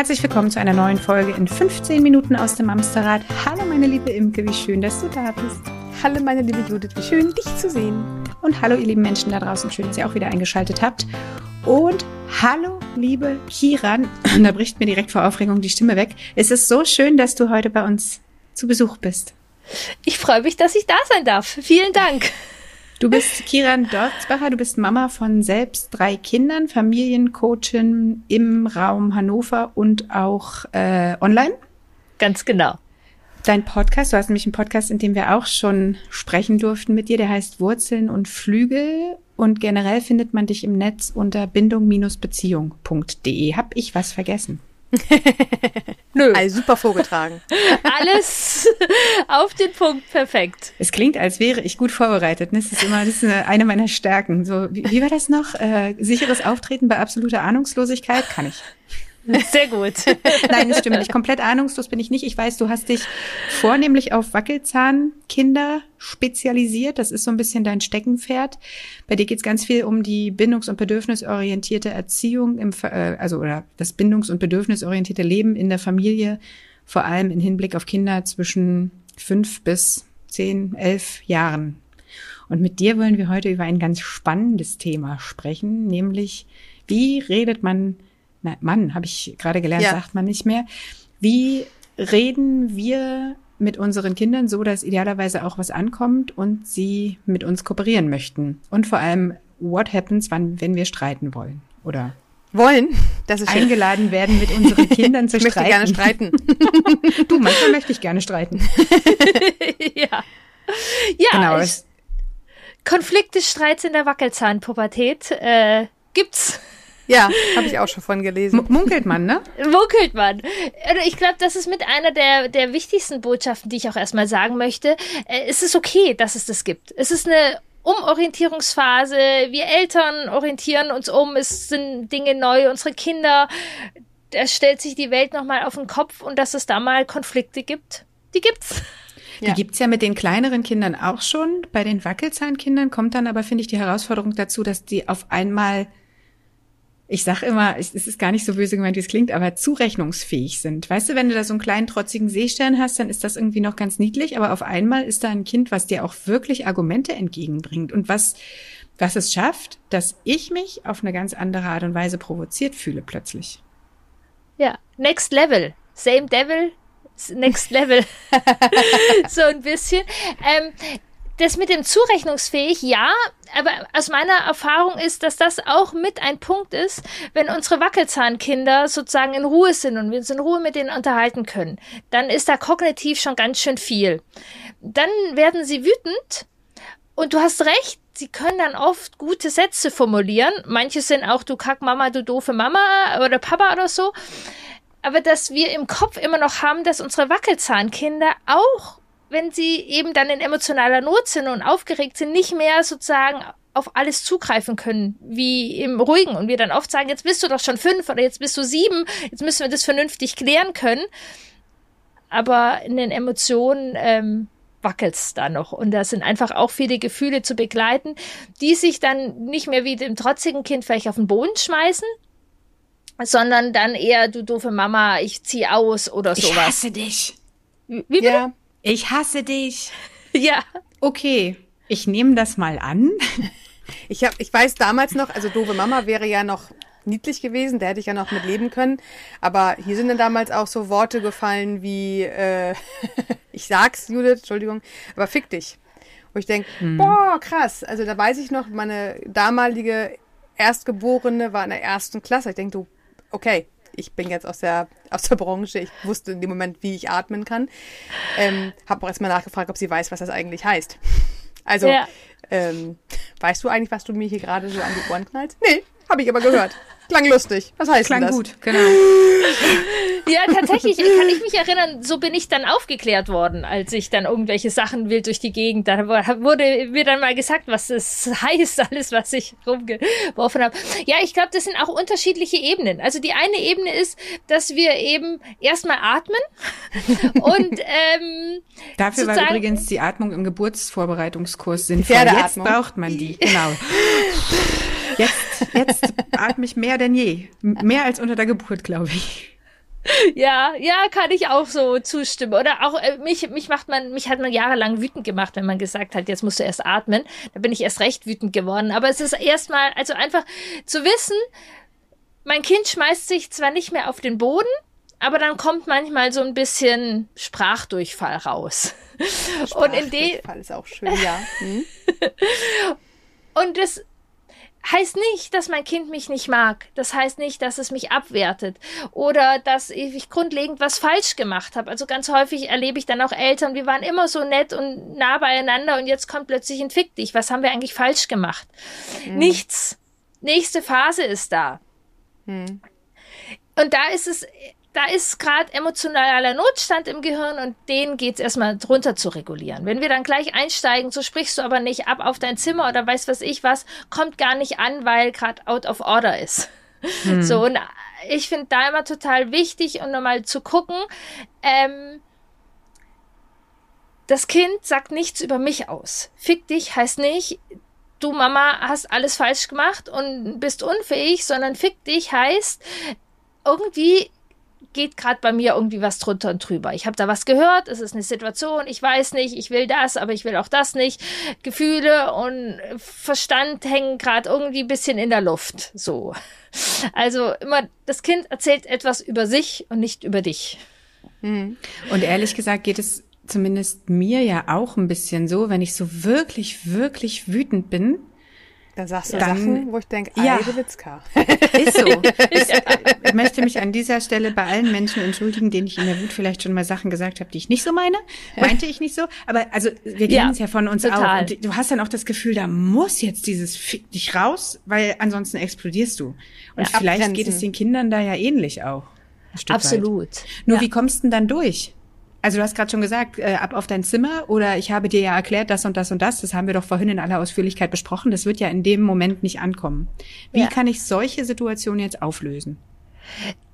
Herzlich willkommen zu einer neuen Folge in 15 Minuten aus dem Amsterrad. Hallo meine liebe Imke, wie schön, dass du da bist. Hallo meine liebe Judith, wie schön dich zu sehen. Und hallo ihr lieben Menschen da draußen, schön, dass ihr auch wieder eingeschaltet habt. Und hallo liebe Kiran, da bricht mir direkt vor Aufregung die Stimme weg. Es ist so schön, dass du heute bei uns zu Besuch bist. Ich freue mich, dass ich da sein darf. Vielen Dank. Du bist Kiran Dorzbacher, du bist Mama von selbst drei Kindern, Familiencoachin im Raum Hannover und auch äh, online. Ganz genau. Dein Podcast, du hast nämlich einen Podcast, in dem wir auch schon sprechen durften mit dir, der heißt Wurzeln und Flügel und generell findet man dich im Netz unter bindung-beziehung.de. Hab ich was vergessen? Nö. Also super vorgetragen. Alles auf den Punkt perfekt. Es klingt, als wäre ich gut vorbereitet. Das ist immer das ist eine meiner Stärken. So, wie, wie war das noch? Äh, sicheres Auftreten bei absoluter Ahnungslosigkeit kann ich. Sehr gut. Nein, das stimmt nicht. Komplett ahnungslos bin ich nicht. Ich weiß, du hast dich vornehmlich auf Wackelzahnkinder spezialisiert. Das ist so ein bisschen dein Steckenpferd. Bei dir geht es ganz viel um die bindungs- und bedürfnisorientierte Erziehung, im, äh, also oder das bindungs- und bedürfnisorientierte Leben in der Familie, vor allem im Hinblick auf Kinder zwischen fünf bis zehn, elf Jahren. Und mit dir wollen wir heute über ein ganz spannendes Thema sprechen, nämlich wie redet man na, Mann, habe ich gerade gelernt, ja. sagt man nicht mehr. Wie reden wir mit unseren Kindern so, dass idealerweise auch was ankommt und sie mit uns kooperieren möchten? Und vor allem, what happens, wann, wenn wir streiten wollen? Oder wollen, das ist eingeladen werden, mit unseren Kindern zu ich streiten. Ich möchte gerne streiten. du, manchmal möchte ich gerne streiten. ja. Ja, genau. Ich, Konflikte, Streits in der Wackelzahnpubertät äh, gibt's. Ja, habe ich auch schon von gelesen. M munkelt man, ne? Munkelt man. Also ich glaube, das ist mit einer der, der wichtigsten Botschaften, die ich auch erstmal sagen möchte. Äh, es ist okay, dass es das gibt. Es ist eine Umorientierungsphase. Wir Eltern orientieren uns um. Es sind Dinge neu. Unsere Kinder. Da stellt sich die Welt nochmal auf den Kopf und dass es da mal Konflikte gibt. Die gibt's. Die ja. gibt's ja mit den kleineren Kindern auch schon. Bei den Wackelzahnkindern kommt dann aber, finde ich, die Herausforderung dazu, dass die auf einmal ich sag immer, es ist gar nicht so böse gemeint, wie es klingt, aber zurechnungsfähig sind. Weißt du, wenn du da so einen kleinen trotzigen Seestern hast, dann ist das irgendwie noch ganz niedlich, aber auf einmal ist da ein Kind, was dir auch wirklich Argumente entgegenbringt und was, was es schafft, dass ich mich auf eine ganz andere Art und Weise provoziert fühle plötzlich. Ja, next level. Same devil, next level. so ein bisschen. Ähm, das mit dem zurechnungsfähig, ja, aber aus meiner Erfahrung ist, dass das auch mit ein Punkt ist, wenn unsere Wackelzahnkinder sozusagen in Ruhe sind und wir uns in Ruhe mit denen unterhalten können, dann ist da kognitiv schon ganz schön viel. Dann werden sie wütend und du hast recht, sie können dann oft gute Sätze formulieren. Manche sind auch du Kack Mama, du doofe Mama oder Papa oder so. Aber dass wir im Kopf immer noch haben, dass unsere Wackelzahnkinder auch wenn sie eben dann in emotionaler Not sind und aufgeregt sind, nicht mehr sozusagen auf alles zugreifen können, wie im Ruhigen. Und wir dann oft sagen, jetzt bist du doch schon fünf oder jetzt bist du sieben, jetzt müssen wir das vernünftig klären können. Aber in den Emotionen ähm, wackelt's da noch. Und da sind einfach auch viele Gefühle zu begleiten, die sich dann nicht mehr wie dem trotzigen Kind vielleicht auf den Boden schmeißen, sondern dann eher, du doofe Mama, ich zieh aus oder sowas. Ich hasse dich. Wie, wie ja. Ich hasse dich. Ja. Okay, ich nehme das mal an. Ich, hab, ich weiß damals noch, also doofe Mama wäre ja noch niedlich gewesen, da hätte ich ja noch mit leben können. Aber hier sind dann damals auch so Worte gefallen wie, äh, ich sag's, Judith, Entschuldigung, aber fick dich. Wo ich denke, hm. boah, krass. Also da weiß ich noch, meine damalige Erstgeborene war in der ersten Klasse. Ich denke, du, okay, ich bin jetzt aus der, aus der Branche, ich wusste in dem Moment, wie ich atmen kann. Ähm, habe auch erstmal nachgefragt, ob sie weiß, was das eigentlich heißt. Also, ja. ähm, weißt du eigentlich, was du mir hier gerade so an die Ohren knallst? Nee, habe ich aber gehört. Klang lustig. Was heißt Klang das? gut, genau. Ja, tatsächlich kann ich mich erinnern, so bin ich dann aufgeklärt worden, als ich dann irgendwelche Sachen wild durch die Gegend, da wurde mir dann mal gesagt, was es heißt, alles, was ich rumgeworfen habe. Ja, ich glaube, das sind auch unterschiedliche Ebenen. Also die eine Ebene ist, dass wir eben erstmal atmen und ähm, Dafür war übrigens die Atmung im Geburtsvorbereitungskurs sinnvoll. Jetzt braucht man die, genau. Jetzt jetzt atme ich mehr denn je. Mehr als unter der Geburt, glaube ich. Ja, ja, kann ich auch so zustimmen. Oder auch äh, mich, mich macht man, mich hat man jahrelang wütend gemacht, wenn man gesagt hat, jetzt musst du erst atmen. Da bin ich erst recht wütend geworden. Aber es ist erstmal, also einfach zu wissen, mein Kind schmeißt sich zwar nicht mehr auf den Boden, aber dann kommt manchmal so ein bisschen Sprachdurchfall raus. Und in dem ist auch schön, ja. Hm? Und das heißt nicht, dass mein Kind mich nicht mag. Das heißt nicht, dass es mich abwertet oder dass ich grundlegend was falsch gemacht habe. Also ganz häufig erlebe ich dann auch Eltern, wir waren immer so nett und nah beieinander und jetzt kommt plötzlich ein Fick dich. Was haben wir eigentlich falsch gemacht? Mhm. Nichts. Nächste Phase ist da. Mhm. Und da ist es da ist gerade emotionaler Notstand im Gehirn und den geht's erstmal drunter zu regulieren. Wenn wir dann gleich einsteigen, so sprichst du aber nicht ab auf dein Zimmer oder weiß was ich was, kommt gar nicht an, weil gerade out of order ist. Hm. So, und ich finde da immer total wichtig und nochmal zu gucken, ähm, das Kind sagt nichts über mich aus. Fick dich heißt nicht, du Mama hast alles falsch gemacht und bist unfähig, sondern fick dich heißt, irgendwie geht gerade bei mir irgendwie was drunter und drüber. Ich habe da was gehört, es ist eine Situation, ich weiß nicht, ich will das, aber ich will auch das nicht. Gefühle und Verstand hängen gerade irgendwie ein bisschen in der Luft. So. Also immer, das Kind erzählt etwas über sich und nicht über dich. Mhm. Und ehrlich gesagt geht es zumindest mir ja auch ein bisschen so, wenn ich so wirklich, wirklich wütend bin, da sagst du dann, Sachen, wo ich denke, ja, Witzka. Ist so. Ist, ich möchte mich an dieser Stelle bei allen Menschen entschuldigen, denen ich in der Wut vielleicht schon mal Sachen gesagt habe, die ich nicht so meine. Meinte ich nicht so. Aber also wir kennen ja, es ja von uns total. auch. Und du hast dann auch das Gefühl, da muss jetzt dieses Fick dich raus, weil ansonsten explodierst du. Und ja, vielleicht abgrenzen. geht es den Kindern da ja ähnlich auch. Absolut. Weit. Nur ja. wie kommst du denn dann durch? Also du hast gerade schon gesagt, äh, ab auf dein Zimmer oder ich habe dir ja erklärt, das und das und das. Das haben wir doch vorhin in aller Ausführlichkeit besprochen. Das wird ja in dem Moment nicht ankommen. Wie ja. kann ich solche Situationen jetzt auflösen?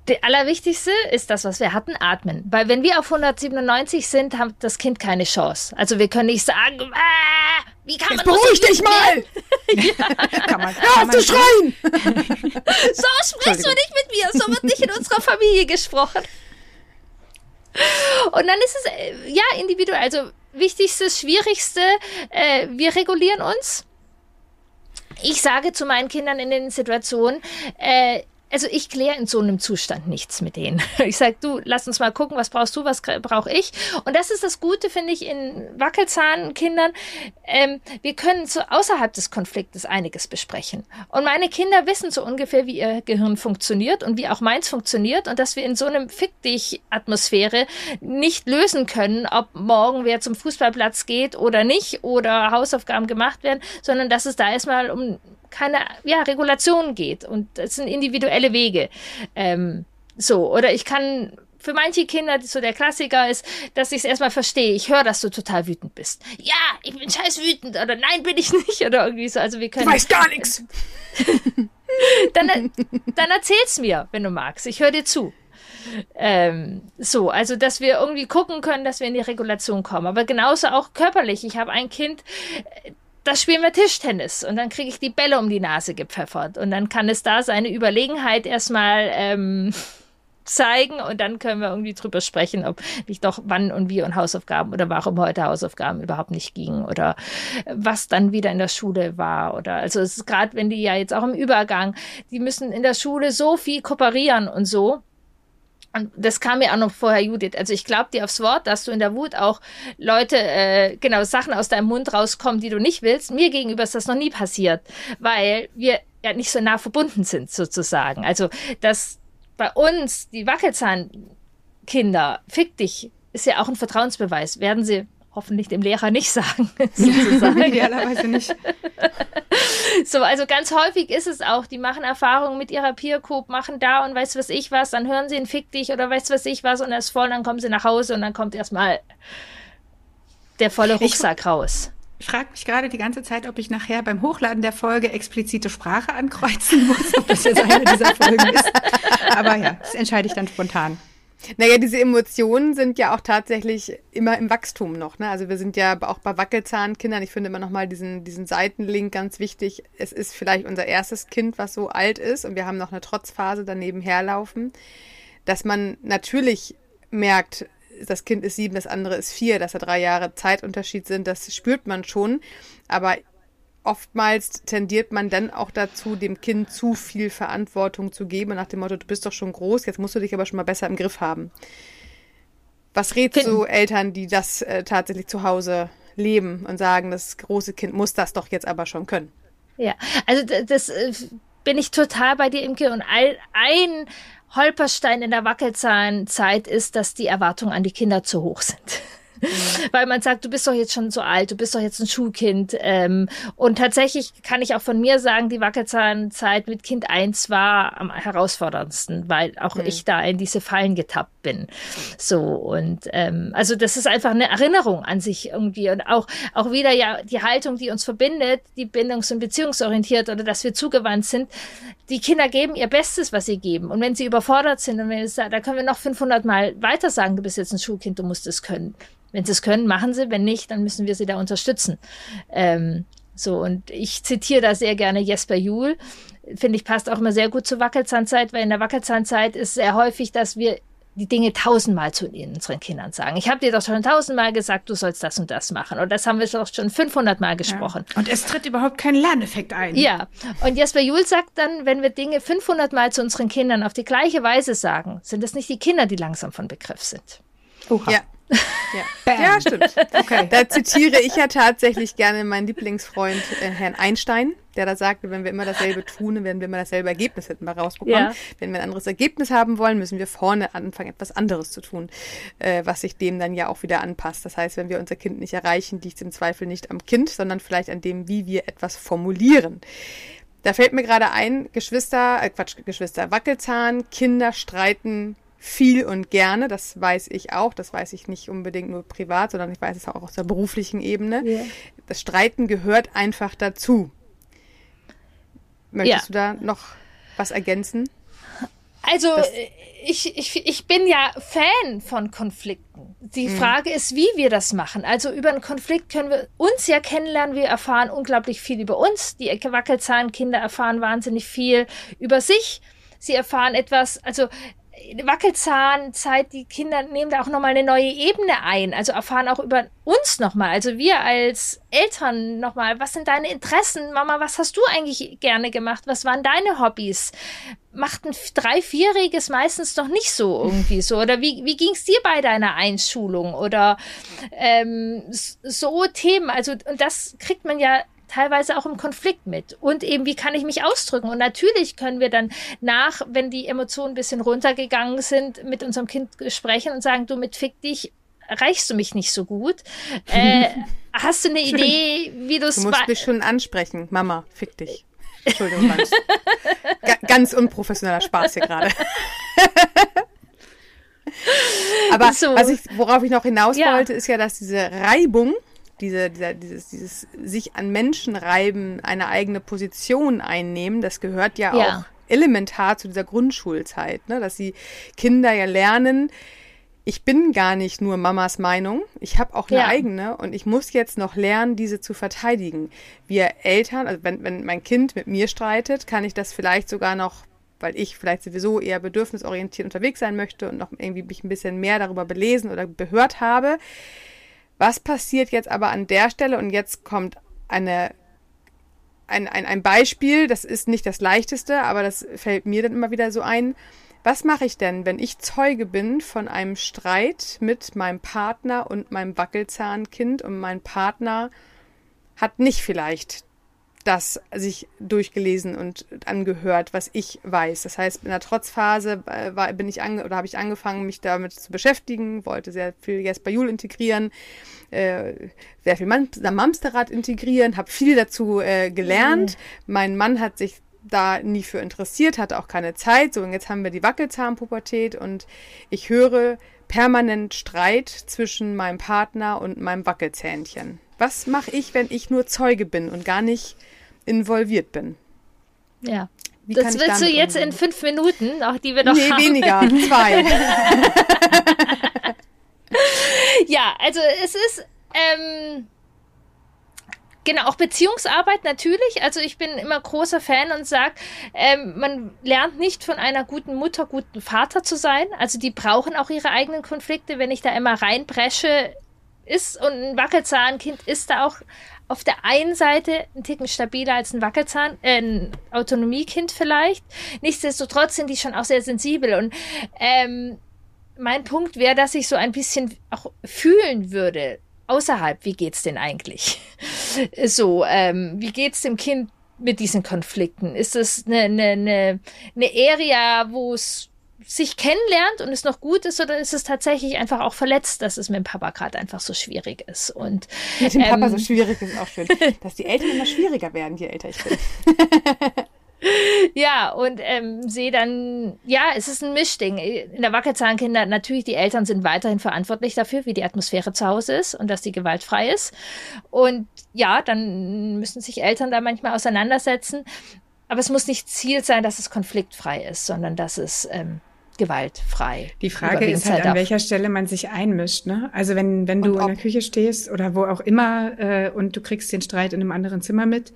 Der allerwichtigste ist das, was wir hatten, atmen. Weil wenn wir auf 197 sind, hat das Kind keine Chance. Also wir können nicht sagen, ah, wie kann Jetzt man beruhig dich mal! ja. kann man, Hör auf zu schreien! so sprichst du nicht mit mir, so wird nicht in unserer Familie gesprochen. Und dann ist es äh, ja individuell. Also wichtigstes, schwierigste, äh, wir regulieren uns. Ich sage zu meinen Kindern in den Situationen, äh, also ich kläre in so einem Zustand nichts mit denen. Ich sage, du, lass uns mal gucken, was brauchst du, was brauche ich. Und das ist das Gute, finde ich, in Wackelzahnkindern. Ähm, wir können so außerhalb des Konfliktes einiges besprechen. Und meine Kinder wissen so ungefähr, wie ihr Gehirn funktioniert und wie auch meins funktioniert und dass wir in so einem Fick dich Atmosphäre nicht lösen können, ob morgen wer zum Fußballplatz geht oder nicht oder Hausaufgaben gemacht werden, sondern dass es da erstmal um keine ja, Regulation geht. Und das sind individuelle Wege. Ähm, so, oder ich kann für manche Kinder so der Klassiker ist, dass ich es erstmal verstehe. Ich höre, dass du total wütend bist. Ja, ich bin scheiß wütend oder nein, bin ich nicht oder irgendwie so. Also wir können. Du weißt gar nichts. dann, dann erzähl's mir, wenn du magst. Ich höre dir zu. Ähm, so, also dass wir irgendwie gucken können, dass wir in die Regulation kommen. Aber genauso auch körperlich. Ich habe ein Kind, da spielen wir Tischtennis. Und dann kriege ich die Bälle um die Nase gepfeffert. Und dann kann es da seine Überlegenheit erstmal ähm, zeigen. Und dann können wir irgendwie drüber sprechen, ob nicht doch wann und wie und Hausaufgaben oder warum heute Hausaufgaben überhaupt nicht gingen oder was dann wieder in der Schule war oder also es ist gerade wenn die ja jetzt auch im Übergang, die müssen in der Schule so viel kooperieren und so das kam mir auch noch vorher, Judith. Also ich glaube dir aufs Wort, dass du in der Wut auch Leute, äh, genau, Sachen aus deinem Mund rauskommen, die du nicht willst. Mir gegenüber ist das noch nie passiert, weil wir ja nicht so nah verbunden sind, sozusagen. Also, dass bei uns die Wackelzahnkinder, fick dich, ist ja auch ein Vertrauensbeweis. Werden sie hoffentlich dem Lehrer nicht sagen. Sozusagen. Idealerweise nicht. So, also ganz häufig ist es auch, die machen Erfahrungen mit ihrer Peer Group, machen da und weiß was ich was, dann hören sie einen Fick dich oder weiß was ich was und er ist voll, dann kommen sie nach Hause und dann kommt erstmal der volle Rucksack ich, raus. Ich frage mich gerade die ganze Zeit, ob ich nachher beim Hochladen der Folge explizite Sprache ankreuzen muss, ob das jetzt eine dieser Folgen ist. Aber ja, das entscheide ich dann spontan. Naja, diese Emotionen sind ja auch tatsächlich immer im Wachstum noch. Ne? Also wir sind ja auch bei Wackelzahnkindern. Ich finde immer nochmal diesen, diesen Seitenlink ganz wichtig. Es ist vielleicht unser erstes Kind, was so alt ist und wir haben noch eine Trotzphase daneben herlaufen. Dass man natürlich merkt, das Kind ist sieben, das andere ist vier, dass da drei Jahre Zeitunterschied sind, das spürt man schon. Aber oftmals tendiert man dann auch dazu, dem Kind zu viel Verantwortung zu geben, nach dem Motto, du bist doch schon groß, jetzt musst du dich aber schon mal besser im Griff haben. Was rätst du Eltern, die das äh, tatsächlich zu Hause leben und sagen, das große Kind muss das doch jetzt aber schon können? Ja, also das äh, bin ich total bei dir, Imke. Und ein Holperstein in der Wackelzahnzeit ist, dass die Erwartungen an die Kinder zu hoch sind. Weil man sagt, du bist doch jetzt schon so alt, du bist doch jetzt ein Schulkind. Ähm, und tatsächlich kann ich auch von mir sagen, die Wackelzahnzeit mit Kind 1 war am herausforderndsten, weil auch mhm. ich da in diese Fallen getappt bin. So, und ähm, also das ist einfach eine Erinnerung an sich irgendwie. Und auch, auch wieder ja die Haltung, die uns verbindet, die bindungs- und beziehungsorientiert oder dass wir zugewandt sind. Die Kinder geben ihr Bestes, was sie geben. Und wenn sie überfordert sind und wenn es da, da können wir noch 500 Mal weiter sagen, du bist jetzt ein Schulkind, du musst es können. Wenn sie es können, machen sie. Wenn nicht, dann müssen wir sie da unterstützen. Ähm, so, und ich zitiere da sehr gerne Jesper Juhl. Finde ich, passt auch immer sehr gut zur Wackelzahnzeit, weil in der Wackelzahnzeit ist sehr häufig, dass wir die Dinge tausendmal zu unseren Kindern sagen. Ich habe dir doch schon tausendmal gesagt, du sollst das und das machen. Und das haben wir doch schon 500 Mal gesprochen. Ja. Und es tritt überhaupt kein Lerneffekt ein. Ja. Und Jesper Juhl sagt dann, wenn wir Dinge 500 Mal zu unseren Kindern auf die gleiche Weise sagen, sind es nicht die Kinder, die langsam von Begriff sind. Oha. Ja. Ja. ja, stimmt. Okay. Da zitiere ich ja tatsächlich gerne meinen Lieblingsfreund äh, Herrn Einstein, der da sagte, wenn wir immer dasselbe tun, werden wir immer dasselbe Ergebnis hätten wir rausbekommen. Ja. Wenn wir ein anderes Ergebnis haben wollen, müssen wir vorne anfangen, etwas anderes zu tun, äh, was sich dem dann ja auch wieder anpasst. Das heißt, wenn wir unser Kind nicht erreichen, liegt es im Zweifel nicht am Kind, sondern vielleicht an dem, wie wir etwas formulieren. Da fällt mir gerade ein, Geschwister, äh Quatsch, Geschwister, Wackelzahn, Kinder streiten viel und gerne, das weiß ich auch, das weiß ich nicht unbedingt nur privat, sondern ich weiß es auch aus der beruflichen Ebene. Yeah. Das Streiten gehört einfach dazu. Möchtest ja. du da noch was ergänzen? Also ich, ich, ich bin ja Fan von Konflikten. Die mhm. Frage ist, wie wir das machen. Also über einen Konflikt können wir uns ja kennenlernen. Wir erfahren unglaublich viel über uns. Die Wackelzahnkinder erfahren wahnsinnig viel über sich. Sie erfahren etwas, also Wackelzahnzeit, die Kinder nehmen da auch nochmal eine neue Ebene ein, also erfahren auch über uns nochmal, also wir als Eltern nochmal, was sind deine Interessen? Mama, was hast du eigentlich gerne gemacht? Was waren deine Hobbys? Macht ein drei-, vierjähriges meistens noch nicht so irgendwie so. Oder wie, wie ging es dir bei deiner Einschulung? Oder ähm, so Themen. Also, und das kriegt man ja teilweise auch im Konflikt mit. Und eben, wie kann ich mich ausdrücken? Und natürlich können wir dann nach, wenn die Emotionen ein bisschen runtergegangen sind, mit unserem Kind sprechen und sagen, du mit Fick dich erreichst du mich nicht so gut. Äh, hast du eine Idee, wie du's Du musst mich schon ansprechen. Mama, fick dich. Entschuldigung, ganz, ganz unprofessioneller Spaß hier gerade. Aber so. was ich, worauf ich noch hinaus ja. wollte, ist ja, dass diese Reibung diese, dieser, dieses, dieses sich an Menschen reiben, eine eigene Position einnehmen, das gehört ja, ja. auch elementar zu dieser Grundschulzeit, ne? dass die Kinder ja lernen, ich bin gar nicht nur Mamas Meinung, ich habe auch eine ja. eigene und ich muss jetzt noch lernen, diese zu verteidigen. Wir Eltern, also wenn, wenn mein Kind mit mir streitet, kann ich das vielleicht sogar noch, weil ich vielleicht sowieso eher bedürfnisorientiert unterwegs sein möchte und noch irgendwie mich ein bisschen mehr darüber belesen oder gehört habe, was passiert jetzt aber an der Stelle? Und jetzt kommt eine, ein, ein, ein Beispiel, das ist nicht das leichteste, aber das fällt mir dann immer wieder so ein. Was mache ich denn, wenn ich Zeuge bin von einem Streit mit meinem Partner und meinem Wackelzahnkind und mein Partner hat nicht vielleicht das sich durchgelesen und angehört, was ich weiß. Das heißt, in der Trotzphase äh, war, bin ich ange oder habe ich angefangen, mich damit zu beschäftigen, wollte sehr viel Jesper Jul integrieren, äh, sehr viel Mamsterrad integrieren, habe viel dazu äh, gelernt. Mhm. Mein Mann hat sich da nie für interessiert, hatte auch keine Zeit. So, und jetzt haben wir die Wackelzahnpubertät und ich höre permanent Streit zwischen meinem Partner und meinem Wackelzähnchen. Was mache ich, wenn ich nur Zeuge bin und gar nicht involviert bin. Ja. Wie das willst du jetzt umgehen? in fünf Minuten, auch die wir noch Nee, haben. weniger. Zwei. Ja, also es ist ähm, genau auch Beziehungsarbeit natürlich. Also ich bin immer großer Fan und sage, ähm, man lernt nicht von einer guten Mutter guten Vater zu sein. Also die brauchen auch ihre eigenen Konflikte. Wenn ich da immer reinbresche, ist und ein Wackelzahnkind ist da auch auf der einen Seite ein Ticken stabiler als ein Wackelzahn, äh, ein Autonomiekind vielleicht. Nichtsdestotrotz sind die schon auch sehr sensibel und ähm, mein Punkt wäre, dass ich so ein bisschen auch fühlen würde, außerhalb, wie geht's denn eigentlich? So, ähm, wie geht's dem Kind mit diesen Konflikten? Ist es eine, eine, eine, eine Area, wo es sich kennenlernt und es noch gut ist, oder ist es tatsächlich einfach auch verletzt, dass es mit dem Papa gerade einfach so schwierig ist? Und Mit dem Papa Ähm. so schwierig ist auch schön. Dass die Eltern immer schwieriger werden, je älter ich bin. Ja, und ähm, sehe dann, ja, es ist ein Mischding. In der Wackelzahnkinder, natürlich, die Eltern sind weiterhin verantwortlich dafür, wie die Atmosphäre zu Hause ist und dass die gewaltfrei ist. Und ja, dann müssen sich Eltern da manchmal auseinandersetzen. Aber es muss nicht Ziel sein, dass es konfliktfrei ist, sondern dass es ähm, gewaltfrei Die Frage ist halt, an welcher Stelle man sich einmischt. Ne? Also wenn, wenn du in der. Küche stehst oder wo auch immer äh, und du kriegst den Streit in einem anderen Zimmer mit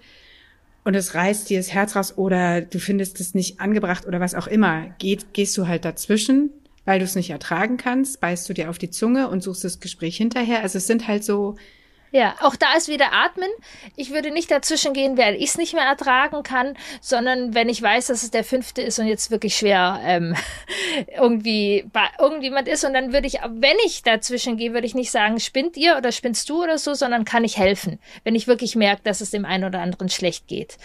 und es reißt dir das Herz raus oder du findest es nicht angebracht oder was auch immer, geht, gehst du halt dazwischen, weil du es nicht ertragen kannst, beißt du dir auf die Zunge und suchst das Gespräch hinterher. Also es sind halt so, Ja, auch da ist wieder Atmen. Ich würde nicht dazwischen gehen, weil ich es nicht mehr ertragen kann, sondern wenn ich weiß, dass es der fünfte ist und jetzt wirklich schwer ähm, irgendwie bei irgendjemand ist und dann würde ich, wenn ich dazwischen gehe, würde ich nicht sagen, spinnt ihr oder spinnst du oder so, sondern kann ich helfen, wenn ich wirklich merke, dass es dem einen oder anderen schlecht geht.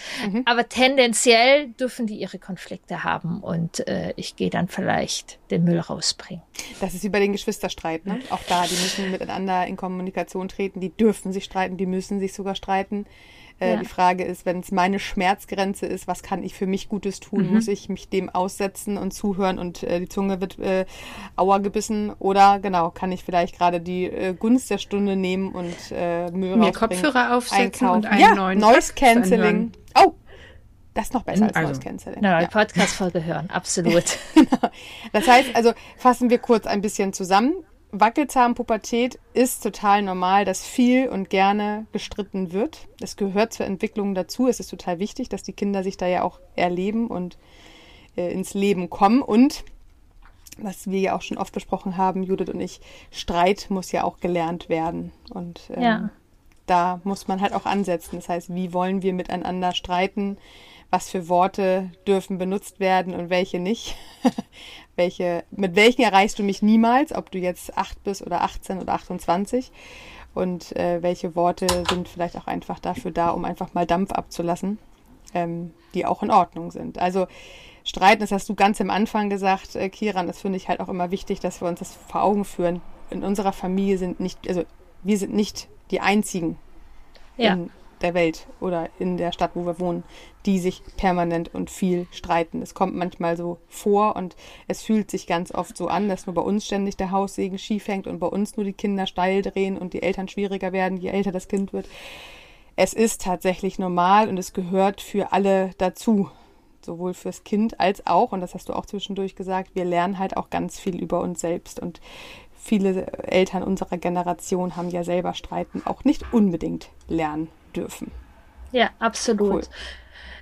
Aber tendenziell dürfen die ihre Konflikte haben und äh, ich gehe dann vielleicht den Müll rausbringen. Das ist wie bei den Geschwisterstreit, ne? Auch da, die müssen miteinander in Kommunikation treten, die dürfen sich streiten, die müssen sich sogar streiten. Äh, Ja. Die Frage ist, wenn es meine Schmerzgrenze ist, was kann ich für mich Gutes tun? Muss ich mich dem aussetzen und zuhören und äh, die Zunge wird äh, auer gebissen? Oder genau, kann ich vielleicht gerade die äh, Gunst der Stunde nehmen und äh, Mühe Mir Kopfhörer aufsetzen einkaufen. und einen ja, neuen Noise Cancelling. Oh, das ist noch besser als Also. Noise Cancelling. Na, Ja. die Podcast-Folge hören, absolut. Das heißt also, fassen wir kurz ein bisschen zusammen. Wackelzahnpubertät ist total normal, dass viel und gerne gestritten wird. Es gehört zur Entwicklung dazu. Es ist total wichtig, dass die Kinder sich da ja auch erleben und äh, ins Leben kommen. Und was wir ja auch schon oft besprochen haben, Judith und ich, Streit muss ja auch gelernt werden. Und ähm, Ja. Da muss man halt auch ansetzen. Das heißt, wie wollen wir miteinander streiten? Was für Worte dürfen benutzt werden und welche nicht? welche, mit welchen erreichst du mich niemals, ob du jetzt 8 bist oder 18 oder 28? Und äh, welche Worte sind vielleicht auch einfach dafür da, um einfach mal Dampf abzulassen, ähm, die auch in Ordnung sind. Also Streiten, das hast du ganz am Anfang gesagt, äh, Kiran, das finde ich halt auch immer wichtig, dass wir uns das vor Augen führen. In unserer Familie sind nicht, also wir sind nicht die einzigen Ja. in der Welt oder in der Stadt, wo wir wohnen, die sich permanent und viel streiten. Es kommt manchmal so vor und es fühlt sich ganz oft so an, dass nur bei uns ständig der Haussegen schief hängt und bei uns nur die Kinder steil drehen und die Eltern schwieriger werden, je älter das Kind wird. Es ist tatsächlich normal und es gehört für alle dazu. Sowohl fürs Kind als auch, und das hast du auch zwischendurch gesagt, wir lernen halt auch ganz viel über uns selbst. Und viele Eltern unserer Generation haben ja selber Streiten auch nicht unbedingt lernen dürfen. Ja, absolut. Cool.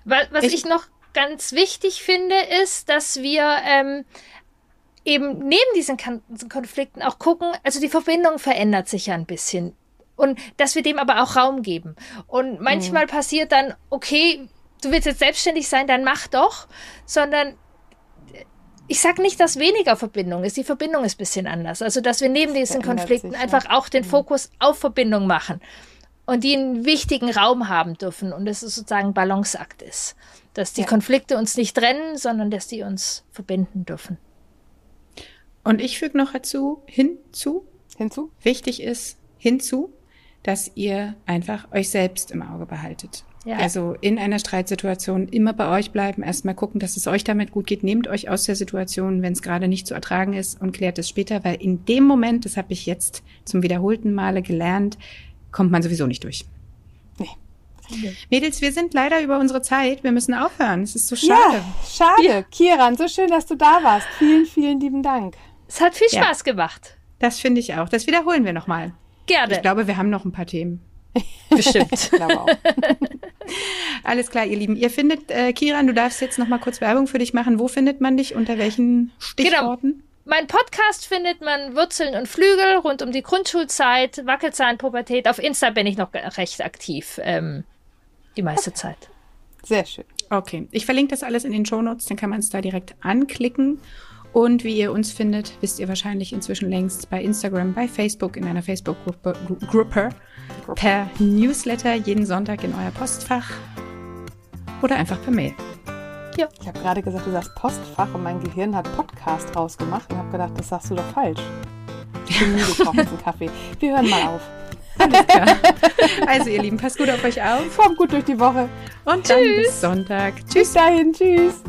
Wa- Was Ich- ich noch ganz wichtig finde, ist, dass wir ähm, eben neben diesen Konflikten auch gucken, also die Verbindung verändert sich ja ein bisschen. Und dass wir dem aber auch Raum geben. Und manchmal passiert dann, okay, du willst jetzt selbstständig sein, dann mach doch, sondern ich sage nicht, dass weniger Verbindung ist. Die Verbindung ist ein bisschen anders. Also, dass wir neben diesen Konflikten sich, ja. einfach auch den Fokus auf Verbindung machen und die einen wichtigen Raum haben dürfen und es ist sozusagen ein Balanceakt ist. Dass die Ja. Konflikte uns nicht trennen, sondern dass die uns verbinden dürfen. Und ich füge noch dazu, hinzu, Hinzu? wichtig ist, hinzu, dass ihr einfach euch selbst im Auge behaltet. Ja. Also in einer Streitsituation immer bei euch bleiben, erstmal gucken, dass es euch damit gut geht. Nehmt euch aus der Situation, wenn es gerade nicht zu ertragen ist und klärt es später, weil in dem Moment, das habe ich jetzt zum wiederholten Male gelernt, kommt man sowieso nicht durch. Nee. Mädels, wir sind leider über unsere Zeit. Wir müssen aufhören. Es ist so schade. Ja, schade. Ja. Kiran, so schön, dass du da warst. Vielen, vielen lieben Dank. Es hat viel Spaß ja. gemacht. Das finde ich auch. Das wiederholen wir nochmal. Gerne. Ich glaube, wir haben noch ein paar Themen. Bestimmt. ich glaube auch. Alles klar, ihr Lieben. Ihr findet, äh, Kiran, du darfst jetzt noch mal kurz Werbung für dich machen. Wo findet man dich? Unter welchen Stichworten? Genau. Mein Podcast findet man Wurzeln und Flügel rund um die Grundschulzeit, Wackelzahnpubertät. Auf Insta bin ich noch recht aktiv, ähm, die meiste okay. Zeit. Sehr schön. Okay, ich verlinke das alles in den Shownotes, dann kann man es da direkt anklicken. Und wie ihr uns findet, wisst ihr wahrscheinlich inzwischen längst bei Instagram, bei Facebook, in einer Facebook-Gruppe, Gruppe, per Newsletter jeden Sonntag in euer Postfach oder einfach per Mail. Ja. Ich habe gerade gesagt, du sagst Postfach und mein Gehirn hat Podcast rausgemacht und habe gedacht, das sagst du doch falsch. Ich bin müde, ich brauche Kaffee. Wir hören mal auf. Alles klar. Also ihr Lieben, passt gut auf euch auf. Kommt gut durch die Woche. Und Tschüss. dann bis Sonntag. Tschüss. Bis dahin. Tschüss.